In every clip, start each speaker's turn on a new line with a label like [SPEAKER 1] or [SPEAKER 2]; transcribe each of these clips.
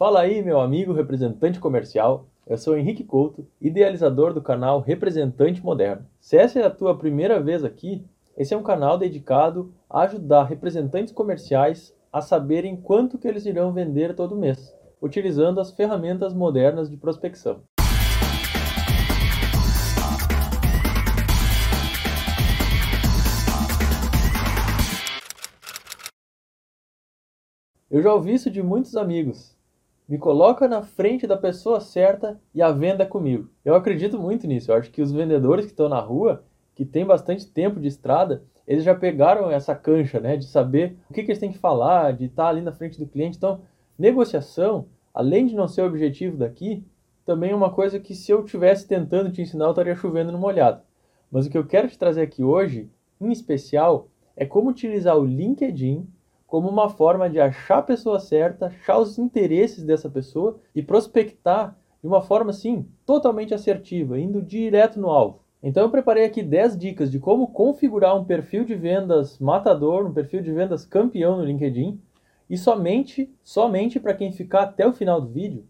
[SPEAKER 1] Fala aí, meu amigo representante comercial. Eu sou Henrique Couto, idealizador do canal Representante Moderno. Se essa é a tua primeira vez aqui, esse é um canal dedicado a ajudar representantes comerciais a saberem quanto que eles irão vender todo mês, utilizando as ferramentas modernas de prospecção. Eu já ouvi isso de muitos amigos. Me coloca na frente da pessoa certa e a venda comigo. Eu acredito muito nisso. Eu acho que os vendedores que estão na rua, que têm bastante tempo de estrada, eles já pegaram essa cancha, né, de saber o que, que eles têm que falar, de estar ali na frente do cliente. Então, negociação, além de não ser o objetivo daqui, também é uma coisa que se eu estivesse tentando te ensinar, eu estaria chovendo no molhado. Mas o que eu quero te trazer aqui hoje, em especial, é como utilizar o LinkedIn como uma forma de achar a pessoa certa, achar os interesses dessa pessoa e prospectar de uma forma assim totalmente assertiva, indo direto no alvo. Então eu preparei aqui 10 dicas de como configurar um perfil de vendas matador, um perfil de vendas campeão no LinkedIn. E somente, somente para quem ficar até o final do vídeo,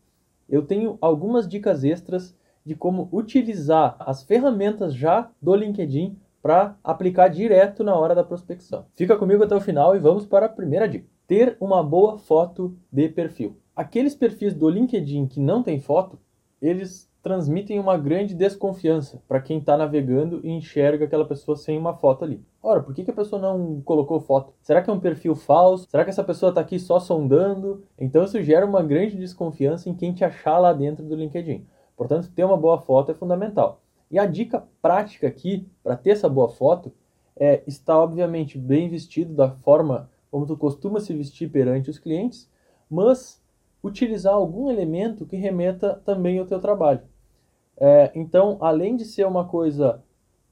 [SPEAKER 1] eu tenho algumas dicas extras de como utilizar as ferramentas já do LinkedIn para aplicar direto na hora da prospecção. Fica comigo até o final e vamos para a primeira dica. Ter uma boa foto de perfil. Aqueles perfis do LinkedIn que não tem foto, eles transmitem uma grande desconfiança para quem está navegando e enxerga aquela pessoa sem uma foto ali. Ora, por que, que a pessoa não colocou foto? Será que é um perfil falso? Será que essa pessoa está aqui só sondando? Então isso gera uma grande desconfiança em quem te achar lá dentro do LinkedIn. Portanto, ter uma boa foto é fundamental. E a dica prática aqui, para ter essa boa foto, é estar obviamente bem vestido da forma como tu costuma se vestir perante os clientes, mas utilizar algum elemento que remeta também ao teu trabalho. É, então, além de ser uma coisa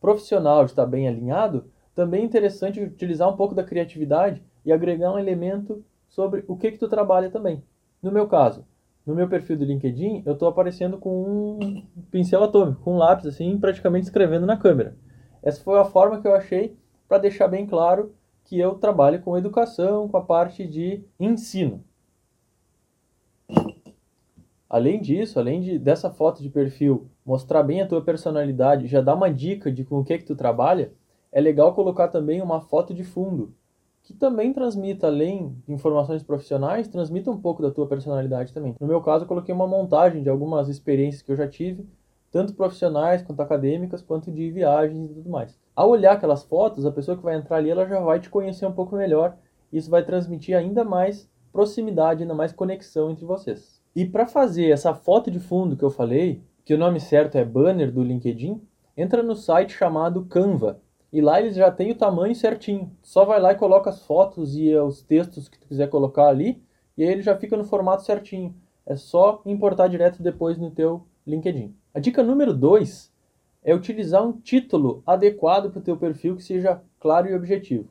[SPEAKER 1] profissional, de estar bem alinhado, também é interessante utilizar um pouco da criatividade e agregar um elemento sobre o que que tu trabalha também. No meu caso, no meu perfil do LinkedIn, eu estou aparecendo com um pincel atômico, com um lápis, assim, praticamente escrevendo na câmera. Essa foi a forma que eu achei para deixar bem claro que eu trabalho com educação, com a parte de ensino. Além disso, além de, dessa foto de perfil mostrar bem a tua personalidade, já dar uma dica de com o que que tu trabalha, é legal colocar também uma foto de fundo, que também transmita, além de informações profissionais, transmita um pouco da tua personalidade também. No meu caso, eu coloquei uma montagem de algumas experiências que eu já tive, tanto profissionais quanto acadêmicas, quanto de viagens e tudo mais. Ao olhar aquelas fotos, a pessoa que vai entrar ali, ela já vai te conhecer um pouco melhor. Isso vai transmitir ainda mais proximidade, ainda mais conexão entre vocês. E para fazer essa foto de fundo que eu falei, que o nome certo é banner do LinkedIn, entra no site chamado Canva. E lá eles já têm o tamanho certinho. Só vai lá e coloca as fotos e os textos que tu quiser colocar ali, e aí ele já fica no formato certinho. É só importar direto depois no teu LinkedIn. A dica número 2 é utilizar um título adequado para o teu perfil que seja claro e objetivo.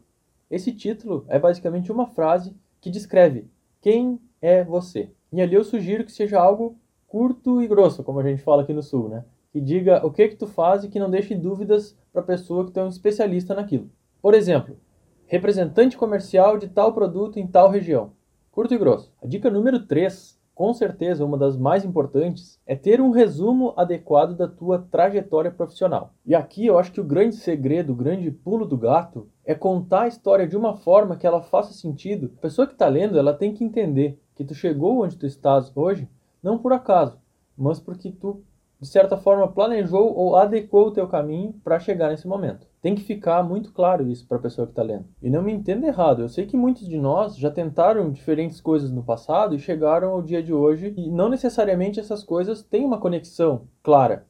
[SPEAKER 1] Esse título é basicamente uma frase que descreve quem é você. E ali eu sugiro que seja algo curto e grosso, como a gente fala aqui no sul, né? Que diga o que que tu faz e que não deixe dúvidas para a pessoa que tem um especialista naquilo. Por exemplo, representante comercial de tal produto em tal região. Curto e grosso. A dica número 3, com certeza uma das mais importantes, é ter um resumo adequado da tua trajetória profissional. E aqui eu acho que o grande segredo, o grande pulo do gato é contar a história de uma forma que ela faça sentido. A pessoa que está lendo, ela tem que entender que tu chegou onde tu estás hoje não por acaso, mas porque tu de certa forma, planejou ou adequou o teu caminho para chegar nesse momento. Tem que ficar muito claro isso para a pessoa que está lendo. E não me entenda errado, eu sei que muitos de nós já tentaram diferentes coisas no passado e chegaram ao dia de hoje, e não necessariamente essas coisas têm uma conexão clara.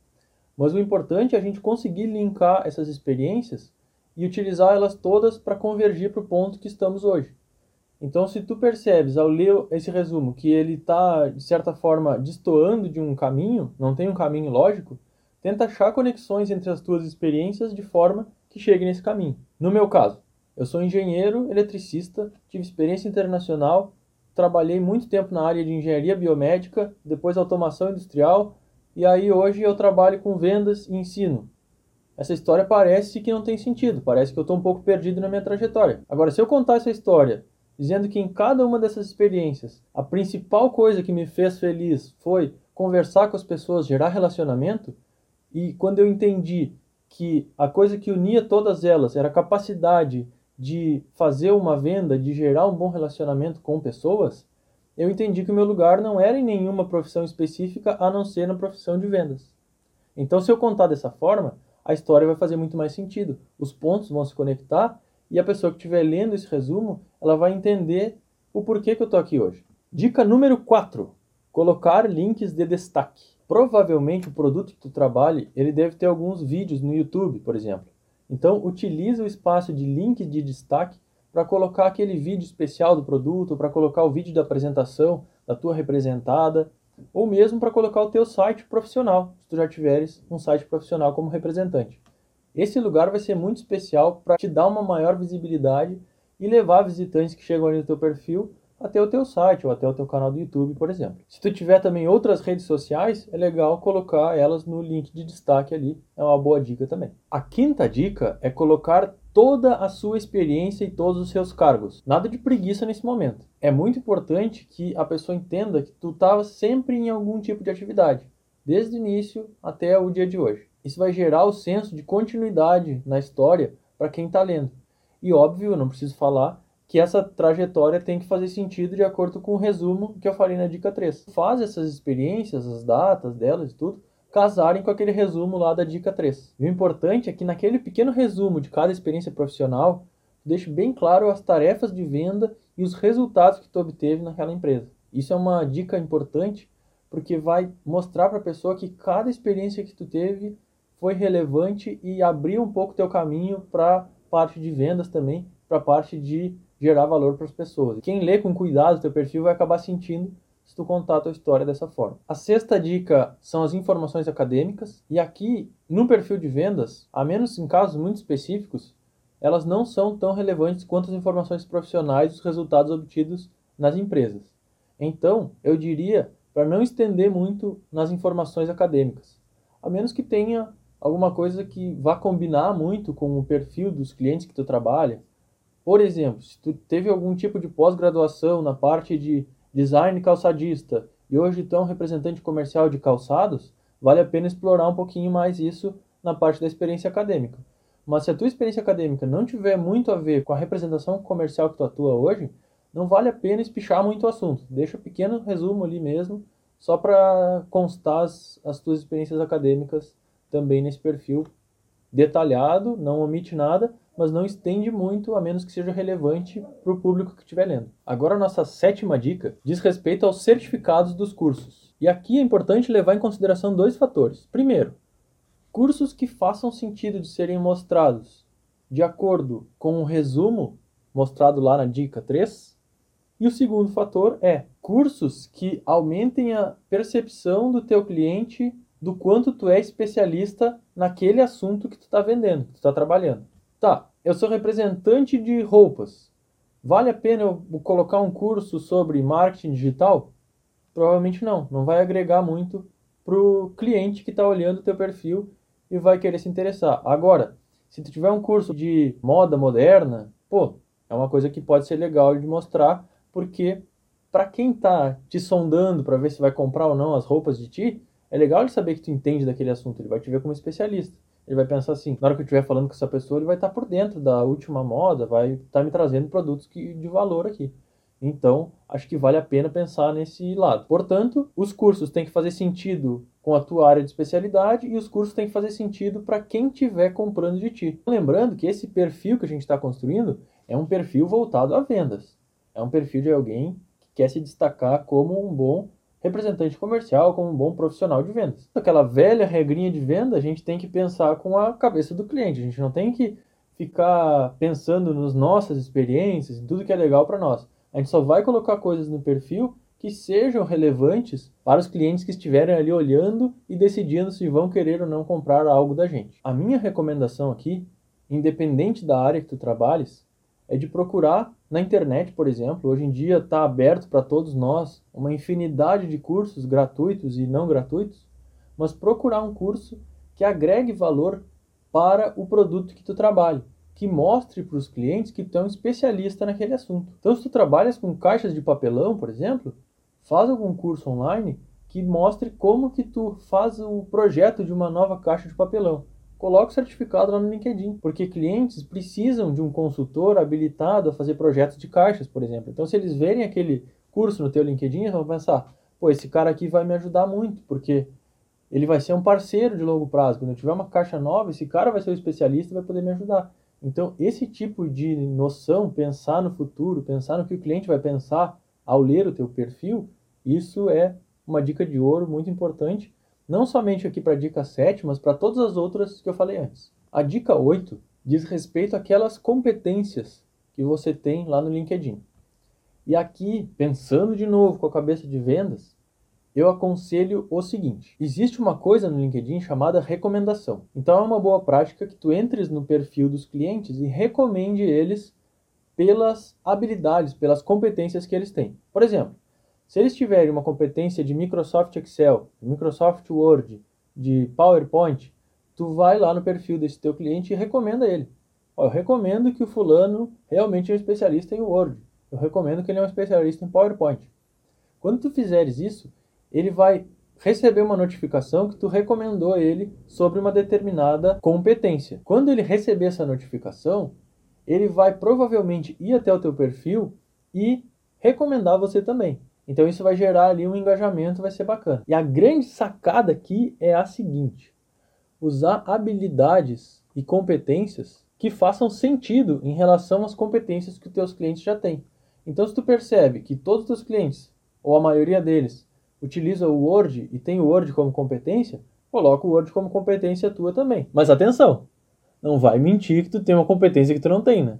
[SPEAKER 1] Mas o importante é a gente conseguir linkar essas experiências e utilizar elas todas para convergir para o ponto que estamos hoje. Então, se tu percebes ao ler esse resumo que ele está, de certa forma, destoando de um caminho, não tem um caminho lógico, tenta achar conexões entre as tuas experiências de forma que chegue nesse caminho. No meu caso, eu sou engenheiro eletricista, tive experiência internacional, trabalhei muito tempo na área de engenharia biomédica, depois automação industrial, e aí hoje eu trabalho com vendas e ensino. Essa história parece que não tem sentido, parece que eu estou um pouco perdido na minha trajetória. Agora, se eu contar essa história dizendo que em cada uma dessas experiências, a principal coisa que me fez feliz foi conversar com as pessoas, gerar relacionamento, e quando eu entendi que a coisa que unia todas elas era a capacidade de fazer uma venda, de gerar um bom relacionamento com pessoas, eu entendi que o meu lugar não era em nenhuma profissão específica a não ser na profissão de vendas. Então, se eu contar dessa forma, a história vai fazer muito mais sentido. Os pontos vão se conectar e a pessoa que estiver lendo esse resumo, ela vai entender o porquê que eu estou aqui hoje. Dica número 4: colocar links de destaque. Provavelmente o produto que tu trabalhe, ele deve ter alguns vídeos no YouTube, por exemplo. Então, utilize o espaço de link de destaque para colocar aquele vídeo especial do produto, para colocar o vídeo da apresentação da tua representada, ou mesmo para colocar o teu site profissional, se tu já tiveres um site profissional como representante. Esse lugar vai ser muito especial para te dar uma maior visibilidade e levar visitantes que chegam ali no teu perfil até o teu site ou até o teu canal do YouTube, por exemplo. Se tu tiver também outras redes sociais, é legal colocar elas no link de destaque ali, é uma boa dica também. A quinta dica é colocar toda a sua experiência e todos os seus cargos. Nada de preguiça nesse momento. É muito importante que a pessoa entenda que tu estava sempre em algum tipo de atividade, desde o início até o dia de hoje. Isso vai gerar o senso de continuidade na história para quem está lendo. E óbvio, não preciso falar que essa trajetória tem que fazer sentido de acordo com o resumo que eu falei na dica 3. Faz essas experiências, as datas delas e tudo, casarem com aquele resumo lá da dica 3. E o importante é que naquele pequeno resumo de cada experiência profissional, deixe bem claro as tarefas de venda e os resultados que tu obteve naquela empresa. Isso é uma dica importante porque vai mostrar para a pessoa que cada experiência que tu teve foi relevante e abriu um pouco teu caminho para parte de vendas também, para parte de gerar valor para as pessoas. Quem lê com cuidado teu perfil vai acabar sentindo se tu contar a tua história dessa forma. A sexta dica são as informações acadêmicas, e aqui no perfil de vendas, a menos em casos muito específicos, elas não são tão relevantes quanto as informações profissionais dos resultados obtidos nas empresas. Então, eu diria para não estender muito nas informações acadêmicas, a menos que tenha alguma coisa que vá combinar muito com o perfil dos clientes que tu trabalha, por exemplo, se tu teve algum tipo de pós-graduação na parte de design calçadista e hoje tu é um representante comercial de calçados, vale a pena explorar um pouquinho mais isso na parte da experiência acadêmica. Mas se a tua experiência acadêmica não tiver muito a ver com a representação comercial que tu atua hoje, não vale a pena espichar muito o assunto. Deixa um pequeno resumo ali mesmo, só para constar as, as tuas experiências acadêmicas também nesse perfil detalhado, não omite nada, mas não estende muito, a menos que seja relevante para o público que estiver lendo. Agora, a nossa sétima dica diz respeito aos certificados dos cursos. E aqui é importante levar em consideração dois fatores. Primeiro, cursos que façam sentido de serem mostrados de acordo com o resumo mostrado lá na dica 3. E o segundo fator é cursos que aumentem a percepção do teu cliente do quanto tu é especialista naquele assunto que tu está vendendo, que tu está trabalhando. Tá, eu sou representante de roupas. Vale a pena eu colocar um curso sobre marketing digital? Provavelmente não. Não vai agregar muito para o cliente que está olhando o teu perfil e vai querer se interessar. Agora, se tu tiver um curso de moda moderna, pô, é uma coisa que pode ser legal de mostrar, porque para quem está te sondando para ver se vai comprar ou não as roupas de ti, é legal ele saber que tu entende daquele assunto, ele vai te ver como especialista. Ele vai pensar assim, na hora que eu estiver falando com essa pessoa, ele vai estar por dentro da última moda, vai estar me trazendo produtos que, de valor aqui. Então, acho que vale a pena pensar nesse lado. Portanto, os cursos têm que fazer sentido com a tua área de especialidade e os cursos têm que fazer sentido para quem estiver comprando de ti. Lembrando que esse perfil que a gente está construindo é um perfil voltado a vendas. É um perfil de alguém que quer se destacar como um bom representante comercial, como um bom profissional de vendas. Aquela velha regrinha de venda, a gente tem que pensar com a cabeça do cliente. A gente não tem que ficar pensando nas nossas experiências, em tudo que é legal para nós. A gente só vai colocar coisas no perfil que sejam relevantes para os clientes que estiverem ali olhando e decidindo se vão querer ou não comprar algo da gente. A minha recomendação aqui, independente da área que tu trabalhes, é de procurar na internet, por exemplo. Hoje em dia está aberto para todos nós uma infinidade de cursos gratuitos e não gratuitos, mas procurar um curso que agregue valor para o produto que tu trabalha, que mostre para os clientes que tu é um especialista naquele assunto. Então, se tu trabalhas com caixas de papelão, por exemplo, faz algum curso online que mostre como que tu faz o projeto de uma nova caixa de papelão. Coloque o certificado lá no LinkedIn, porque clientes precisam de um consultor habilitado a fazer projetos de caixas, por exemplo. Então, se eles verem aquele curso no teu LinkedIn, eles vão pensar, pô, esse cara aqui vai me ajudar muito, porque ele vai ser um parceiro de longo prazo. Quando eu tiver uma caixa nova, esse cara vai ser o especialista e vai poder me ajudar. Então, esse tipo de noção, pensar no futuro, pensar no que o cliente vai pensar ao ler o teu perfil, isso é uma dica de ouro muito importante, não somente aqui para a dica 7, mas para todas as outras que eu falei antes. A dica 8 diz respeito àquelas competências que você tem lá no LinkedIn. E aqui, pensando de novo com a cabeça de vendas, eu aconselho o seguinte: existe uma coisa no LinkedIn chamada recomendação. Então é uma boa prática que tu entres no perfil dos clientes e recomende eles pelas habilidades, pelas competências que eles têm. Por exemplo, se eles tiverem uma competência de Microsoft Excel, Microsoft Word, de PowerPoint, tu vai lá no perfil desse teu cliente e recomenda ele. Ó, eu recomendo que o fulano realmente é um especialista em Word. Eu recomendo que ele é um especialista em PowerPoint. Quando tu fizeres isso, ele vai receber uma notificação que tu recomendou ele sobre uma determinada competência. Quando ele receber essa notificação, ele vai provavelmente ir até o teu perfil e recomendar você também. Então isso vai gerar ali um engajamento, vai ser bacana. E a grande sacada aqui é a seguinte: usar habilidades e competências que façam sentido em relação às competências que os teus clientes já têm. Então se tu percebe que todos os teus clientes, ou a maioria deles, utiliza o Word e tem o Word como competência, coloca o Word como competência tua também. Mas atenção, não vai mentir que tu tem uma competência que tu não tem, né?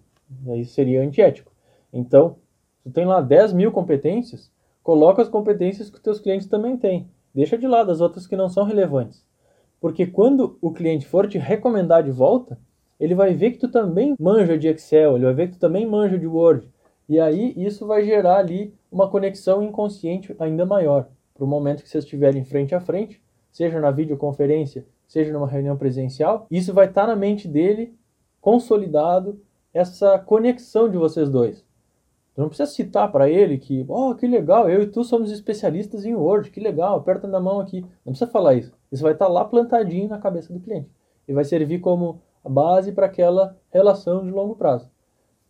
[SPEAKER 1] Isso seria antiético. Então, tu tem lá 10 mil competências, Coloca as competências que os teus clientes também têm. Deixa de lado as outras que não são relevantes. Porque quando o cliente for te recomendar de volta, ele vai ver que tu também manja de Excel, ele vai ver que tu também manja de Word. E aí isso vai gerar ali uma conexão inconsciente ainda maior. Para o momento que vocês estiverem frente a frente, seja na videoconferência, seja numa reunião presencial, isso vai estar tá na mente dele consolidado essa conexão de vocês dois. Tu não precisa citar para ele que, oh, que legal, eu e tu somos especialistas em Word, que legal, aperta na mão aqui. Não precisa falar isso. Isso vai estar tá lá plantadinho na cabeça do cliente. E vai servir como a base para aquela relação de longo prazo.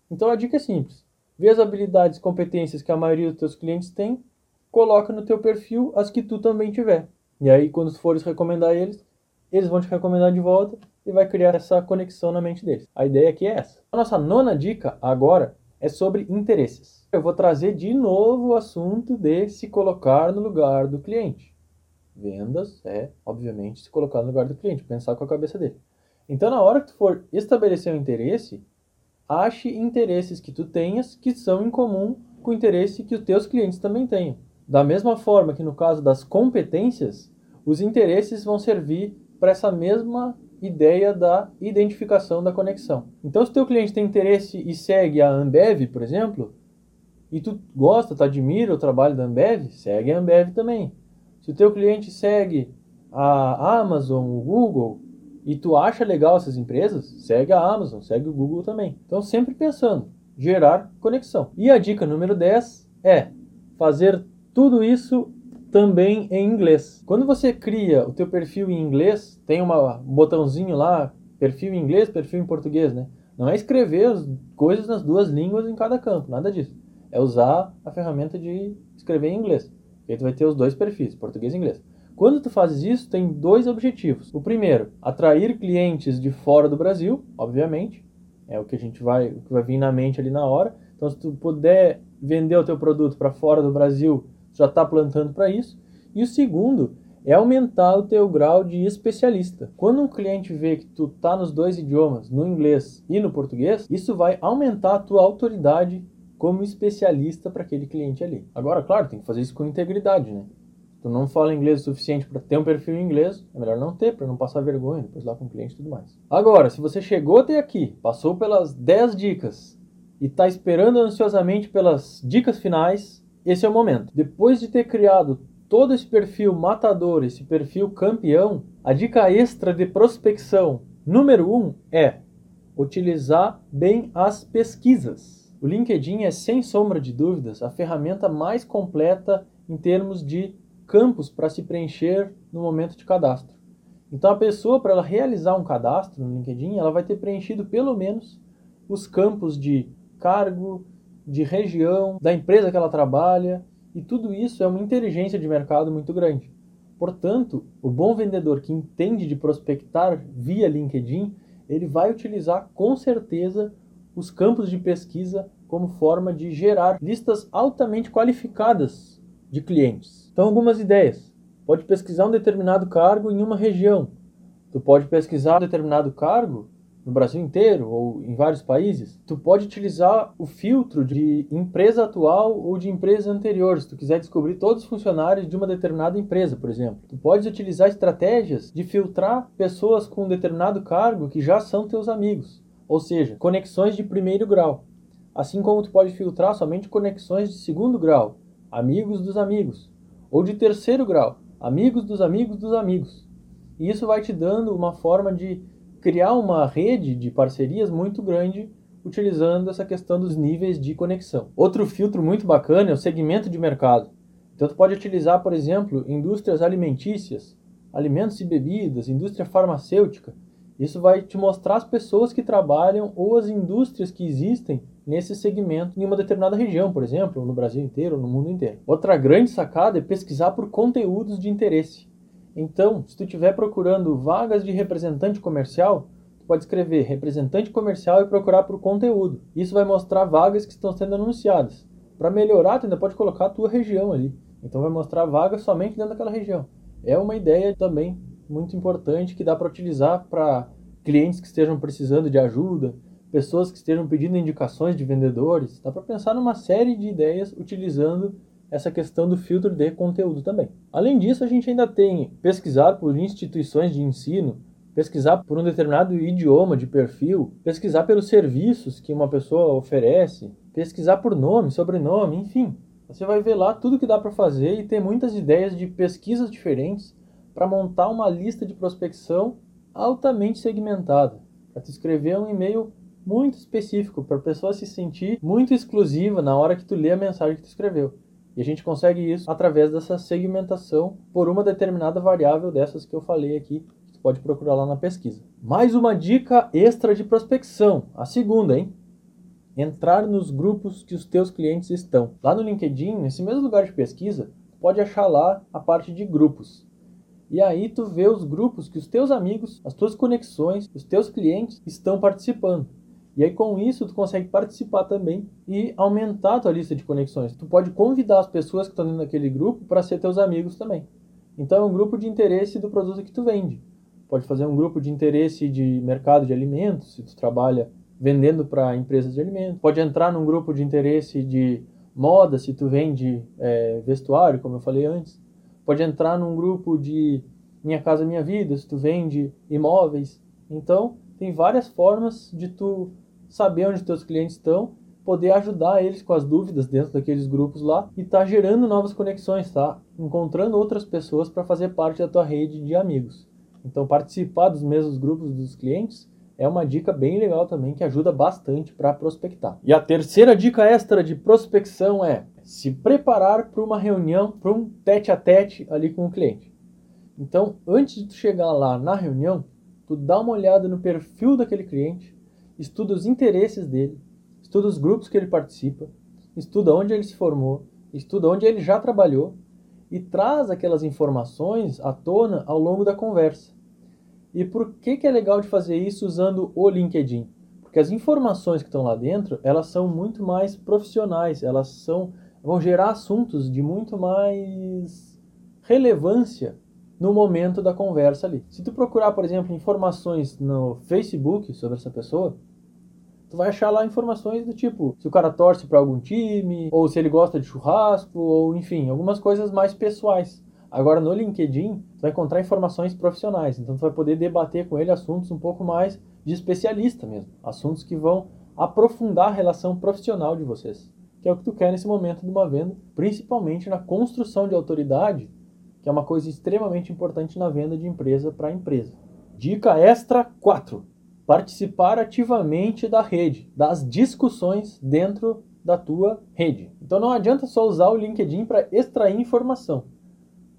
[SPEAKER 1] Então a dica é simples. Vê as habilidades, competências que a maioria dos teus clientes tem, coloca no teu perfil as que tu também tiver. E aí, quando tu fores recomendar eles, eles vão te recomendar de volta e vai criar essa conexão na mente deles. A ideia aqui é essa. A nossa nona dica agora é sobre interesses. Eu vou trazer de novo o assunto de se colocar no lugar do cliente. Vendas é, obviamente, se colocar no lugar do cliente, pensar com a cabeça dele. Então, na hora que tu for estabelecer um interesse, ache interesses que tu tenhas que são em comum com o interesse que os teus clientes também tenham. Da mesma forma que no caso das competências, os interesses vão servir para essa mesma ideia da identificação da conexão. Então, se teu cliente tem interesse e segue a Ambev, por exemplo, e tu gosta, tu admira o trabalho da Ambev, segue a Ambev também. Se o teu cliente segue a Amazon, o Google, e tu acha legal essas empresas, segue a Amazon, segue o Google também. Então, sempre pensando, gerar conexão. E a dica número 10 é fazer tudo isso também em inglês. Quando você cria o teu perfil em inglês, tem um botãozinho lá, perfil em inglês, perfil em português, né? Não é escrever as coisas nas duas línguas em cada campo, nada disso. É usar a ferramenta de escrever em inglês. E aí tu vai ter os dois perfis, português e inglês. Quando tu fazes isso, tem dois objetivos. O primeiro, atrair clientes de fora do Brasil, obviamente. É o que a gente vai, o que vai vir na mente ali na hora. Então, se tu puder vender o teu produto para fora do Brasil, já está plantando para isso. E o segundo é aumentar o teu grau de especialista. Quando um cliente vê que tu tá nos dois idiomas, no inglês e no português, isso vai aumentar a tua autoridade como especialista para aquele cliente ali. Agora, claro, tem que fazer isso com integridade, né? Tu não fala inglês o suficiente para ter um perfil em inglês, é melhor não ter, para não passar vergonha depois lá com o cliente e tudo mais. Agora, se você chegou até aqui, passou pelas 10 dicas e está esperando ansiosamente pelas dicas finais, esse é o momento. Depois de ter criado todo esse perfil matador, esse perfil campeão, a dica extra de prospecção número 1 um é utilizar bem as pesquisas. O LinkedIn é, sem sombra de dúvidas, a ferramenta mais completa em termos de campos para se preencher no momento de cadastro. Então, a pessoa, para ela realizar um cadastro no LinkedIn, ela vai ter preenchido pelo menos os campos de cargo, de região, da empresa que ela trabalha, e tudo isso é uma inteligência de mercado muito grande. Portanto, o bom vendedor que entende de prospectar via LinkedIn, ele vai utilizar com certeza os campos de pesquisa como forma de gerar listas altamente qualificadas de clientes. Então, algumas ideias. Pode pesquisar um determinado cargo em uma região. Tu pode pesquisar um determinado cargo no Brasil inteiro ou em vários países, tu pode utilizar o filtro de empresa atual ou de empresa anterior, se tu quiser descobrir todos os funcionários de uma determinada empresa, por exemplo. Tu pode utilizar estratégias de filtrar pessoas com um determinado cargo que já são teus amigos, ou seja, conexões de primeiro grau. Assim como tu pode filtrar somente conexões de segundo grau, amigos dos amigos, ou de terceiro grau, amigos dos amigos dos amigos. E isso vai te dando uma forma de criar uma rede de parcerias muito grande utilizando essa questão dos níveis de conexão. Outro filtro muito bacana é o segmento de mercado. Então, tu pode utilizar, por exemplo, indústrias alimentícias, alimentos e bebidas, indústria farmacêutica. Isso vai te mostrar as pessoas que trabalham ou as indústrias que existem nesse segmento em uma determinada região, por exemplo, no Brasil inteiro, no mundo inteiro. Outra grande sacada é pesquisar por conteúdos de interesse. Então, se tu estiver procurando vagas de representante comercial, tu pode escrever representante comercial e procurar por conteúdo. Isso vai mostrar vagas que estão sendo anunciadas. Para melhorar, tu ainda pode colocar a tua região ali. Então vai mostrar vagas somente dentro daquela região. É uma ideia também muito importante que dá para utilizar para clientes que estejam precisando de ajuda, pessoas que estejam pedindo indicações de vendedores. Dá para pensar numa série de ideias utilizando essa questão do filtro de conteúdo também. Além disso, a gente ainda tem pesquisar por instituições de ensino, pesquisar por um determinado idioma de perfil, pesquisar pelos serviços que uma pessoa oferece, pesquisar por nome, sobrenome, enfim. Você vai ver lá tudo que dá para fazer e ter muitas ideias de pesquisas diferentes para montar uma lista de prospecção altamente segmentada, para te escrever um e-mail muito específico para a pessoa se sentir muito exclusiva na hora que tu lê a mensagem que tu escreveu. E a gente consegue isso através dessa segmentação por uma determinada variável dessas que eu falei aqui. Você pode procurar lá na pesquisa. Mais uma dica extra de prospecção, a segunda, hein? Entrar nos grupos que os teus clientes estão. Lá no LinkedIn, nesse mesmo lugar de pesquisa, pode achar lá a parte de grupos. E aí tu vê os grupos que os teus amigos, as tuas conexões, os teus clientes estão participando. E aí com isso tu consegue participar também e aumentar a tua lista de conexões. Tu pode convidar as pessoas que estão dentro daquele grupo para ser teus amigos também. Então é um grupo de interesse do produto que tu vende. Pode fazer um grupo de interesse de mercado de alimentos, se tu trabalha vendendo para empresas de alimentos. Pode entrar num grupo de interesse de moda, se tu vende é, vestuário, como eu falei antes. Pode entrar num grupo de Minha Casa Minha Vida, se tu vende imóveis. Então, tem várias formas de tu saber onde teus clientes estão, poder ajudar eles com as dúvidas dentro daqueles grupos lá e tá gerando novas conexões, tá? Encontrando outras pessoas para fazer parte da tua rede de amigos. Então participar dos mesmos grupos dos clientes é uma dica bem legal também que ajuda bastante para prospectar. E a terceira dica extra de prospecção é se preparar para uma reunião, para um tete a tete ali com o cliente. Então, antes de tu chegar lá na reunião, tu dá uma olhada no perfil daquele cliente, estuda os interesses dele, estuda os grupos que ele participa, estuda onde ele se formou, estuda onde ele já trabalhou e traz aquelas informações à tona ao longo da conversa. E por que, que é legal de fazer isso usando o LinkedIn? Porque as informações que estão lá dentro, elas são muito mais profissionais, elas são vão gerar assuntos de muito mais relevância no momento da conversa ali. Se tu procurar, por exemplo, informações no Facebook sobre essa pessoa, tu vai achar lá informações do tipo se o cara torce para algum time, ou se ele gosta de churrasco, ou enfim, algumas coisas mais pessoais. Agora no LinkedIn, tu vai encontrar informações profissionais, então tu vai poder debater com ele assuntos um pouco mais de especialista mesmo, assuntos que vão aprofundar a relação profissional de vocês, que é o que tu quer nesse momento de uma venda, principalmente na construção de autoridade que é uma coisa extremamente importante na venda de empresa para empresa. Dica extra 4. participar ativamente da rede, das discussões dentro da tua rede. Então não adianta só usar o LinkedIn para extrair informação.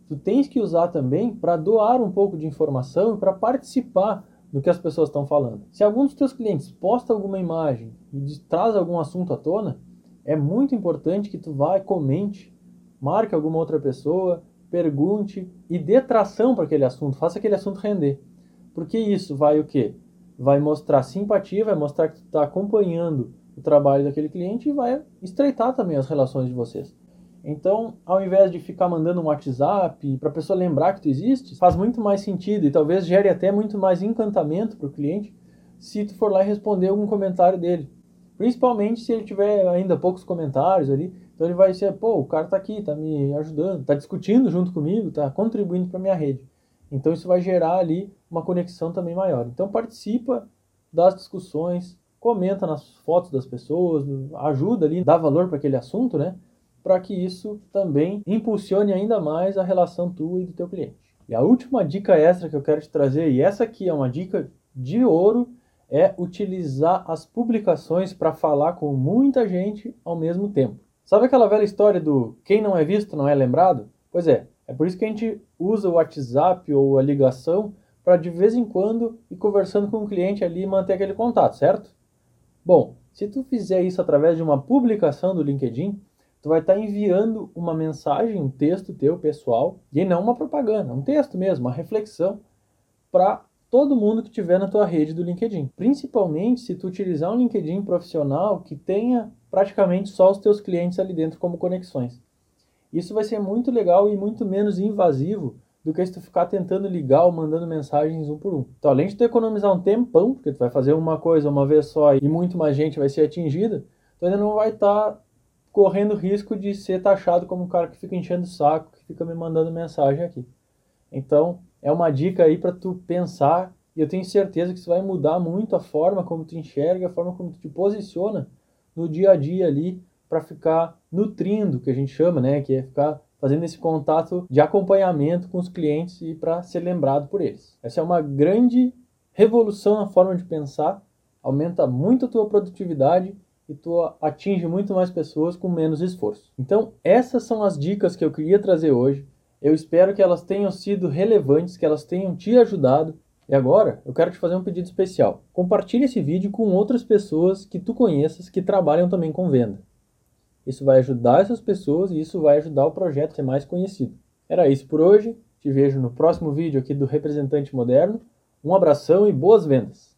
[SPEAKER 1] Tu tens que usar também para doar um pouco de informação e para participar do que as pessoas estão falando. Se algum dos teus clientes posta alguma imagem e traz algum assunto à tona, é muito importante que tu vá e comente, marque alguma outra pessoa, pergunte e dê tração para aquele assunto, faça aquele assunto render. Porque isso vai o quê? Vai mostrar simpatia, vai mostrar que está acompanhando o trabalho daquele cliente e vai estreitar também as relações de vocês. Então, ao invés de ficar mandando um WhatsApp para a pessoa lembrar que tu existe, faz muito mais sentido e talvez gere até muito mais encantamento para o cliente se tu for lá e responder algum comentário dele. Principalmente se ele tiver ainda poucos comentários ali, então ele vai ser, pô, o cara está aqui, está me ajudando, está discutindo junto comigo, está contribuindo para minha rede. Então isso vai gerar ali uma conexão também maior. Então participa das discussões, comenta nas fotos das pessoas, ajuda ali, dá valor para aquele assunto, né? Para que isso também impulsione ainda mais a relação tua e do teu cliente. E a última dica extra que eu quero te trazer, e essa aqui é uma dica de ouro, é utilizar as publicações para falar com muita gente ao mesmo tempo. Sabe aquela velha história do quem não é visto não é lembrado? Pois é, é por isso que a gente usa o WhatsApp ou a ligação para de vez em quando ir conversando com o cliente ali e manter aquele contato, certo? Bom, se tu fizer isso através de uma publicação do LinkedIn, tu vai estar tá enviando uma mensagem, um texto teu pessoal, e não uma propaganda, um texto mesmo, uma reflexão para todo mundo que tiver na tua rede do LinkedIn. Principalmente se tu utilizar um LinkedIn profissional que tenha praticamente só os teus clientes ali dentro como conexões. Isso vai ser muito legal e muito menos invasivo do que se tu ficar tentando ligar ou mandando mensagens um por um. Então, além de tu economizar um tempão, porque tu vai fazer uma coisa uma vez só e muito mais gente vai ser atingida, tu ainda não vai estar tá correndo risco de ser taxado como um cara que fica enchendo o saco, que fica me mandando mensagem aqui. Então, é uma dica aí para tu pensar e eu tenho certeza que isso vai mudar muito a forma como tu enxerga, a forma como tu te posiciona no dia a dia ali para ficar nutrindo, que a gente chama, né, que é ficar fazendo esse contato de acompanhamento com os clientes e para ser lembrado por eles. Essa é uma grande revolução na forma de pensar, aumenta muito a tua produtividade e tu atinge muito mais pessoas com menos esforço. Então, essas são as dicas que eu queria trazer hoje. Eu espero que elas tenham sido relevantes, que elas tenham te ajudado. E agora, eu quero te fazer um pedido especial. Compartilhe esse vídeo com outras pessoas que tu conheças que trabalham também com venda. Isso vai ajudar essas pessoas e isso vai ajudar o projeto a ser mais conhecido. Era isso por hoje. Te vejo no próximo vídeo aqui do Representante Moderno. Um abração e boas vendas!